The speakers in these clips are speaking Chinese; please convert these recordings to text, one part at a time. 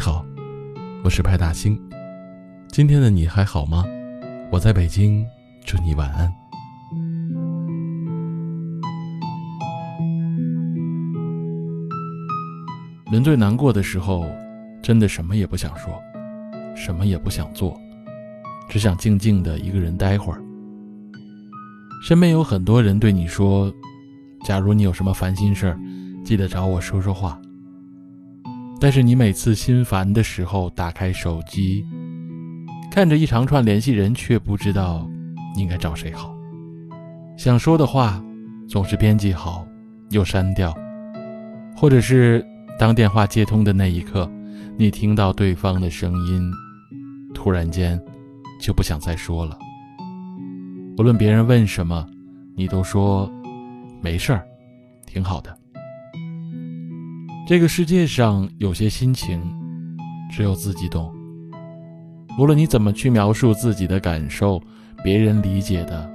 好，我是派大星。今天的你还好吗？我在北京，祝你晚安。人最难过的时候，真的什么也不想说，什么也不想做，只想静静的一个人待会儿。身边有很多人对你说：“假如你有什么烦心事儿，记得找我说说话。”但是你每次心烦的时候，打开手机，看着一长串联系人，却不知道应该找谁好。想说的话总是编辑好又删掉，或者是当电话接通的那一刻，你听到对方的声音，突然间就不想再说了。无论别人问什么，你都说没事儿，挺好的。这个世界上有些心情，只有自己懂。无论你怎么去描述自己的感受，别人理解的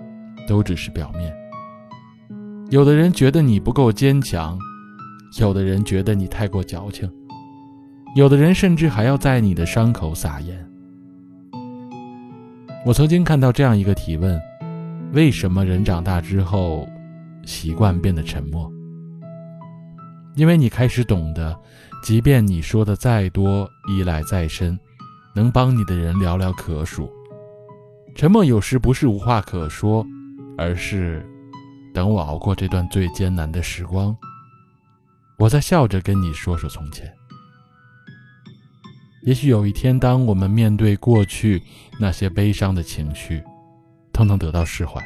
都只是表面。有的人觉得你不够坚强，有的人觉得你太过矫情，有的人甚至还要在你的伤口撒盐。我曾经看到这样一个提问：为什么人长大之后，习惯变得沉默？因为你开始懂得，即便你说的再多，依赖再深，能帮你的人寥寥可数。沉默有时不是无话可说，而是等我熬过这段最艰难的时光，我再笑着跟你说说从前。也许有一天，当我们面对过去那些悲伤的情绪，都能得到释怀，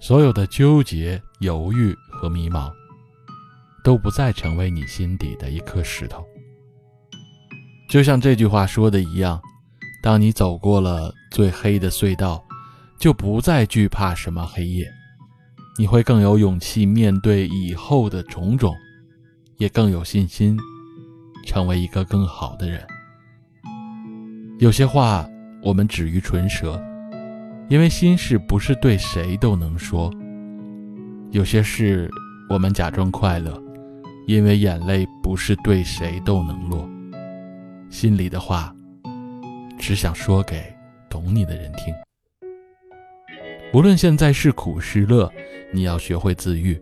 所有的纠结、犹豫和迷茫。都不再成为你心底的一颗石头。就像这句话说的一样，当你走过了最黑的隧道，就不再惧怕什么黑夜，你会更有勇气面对以后的种种，也更有信心成为一个更好的人。有些话我们止于唇舌，因为心事不是对谁都能说；有些事我们假装快乐。因为眼泪不是对谁都能落，心里的话，只想说给懂你的人听。无论现在是苦是乐，你要学会自愈，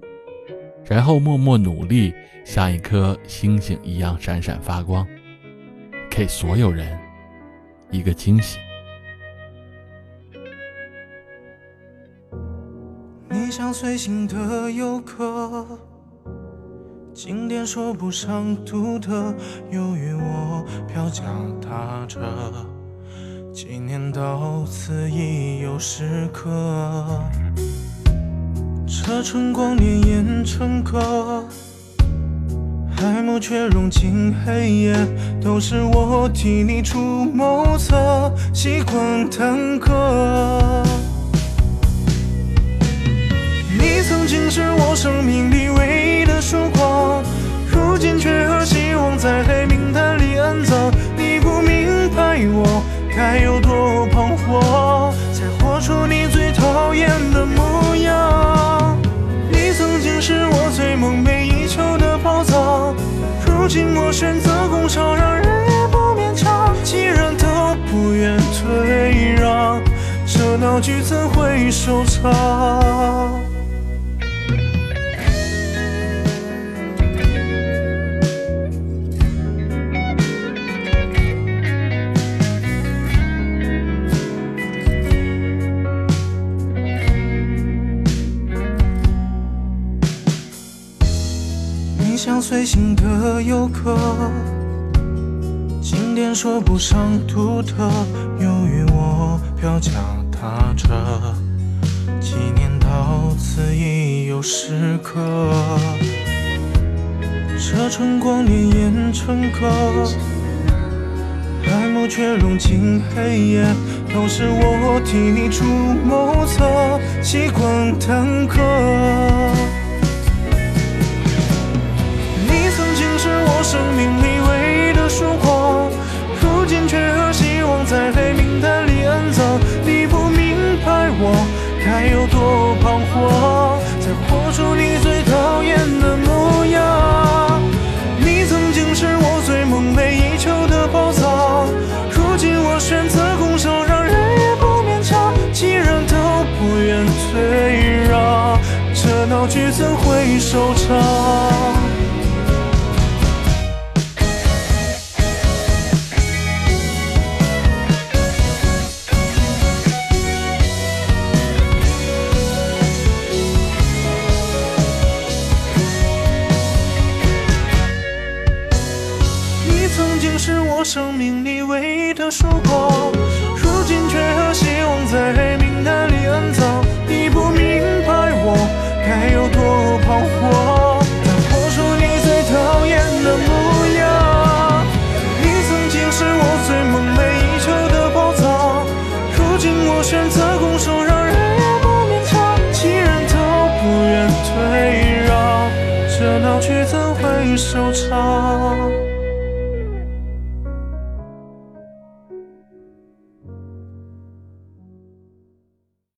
然后默默努力，像一颗星星一样闪闪发光，给所有人一个惊喜。你像随行的游客。经典说不上独特，由于我飘脚踏着，纪念到此已有时刻。这春光潋滟成歌，海幕却融进黑夜，都是我替你出谋策，习惯坦克。你曾经是我生命闹剧怎会收场？像随行的游客，经典说不上独特。由于我飘脚踏着，纪念到此已有时刻。这春光潋滟成歌，海幕却融进黑夜，都是我替你出谋策，习惯耽搁。生命里唯一闹剧怎会收场？你曾经是我生命里唯一的曙光，如今却和希望在黑名单里安葬。你不明白我该有多彷徨，当我说你最讨厌的模样。你曾经是我最梦寐以求的宝藏，如今我选择拱手让人也不勉强，既然都不愿退让，这闹剧怎会收场？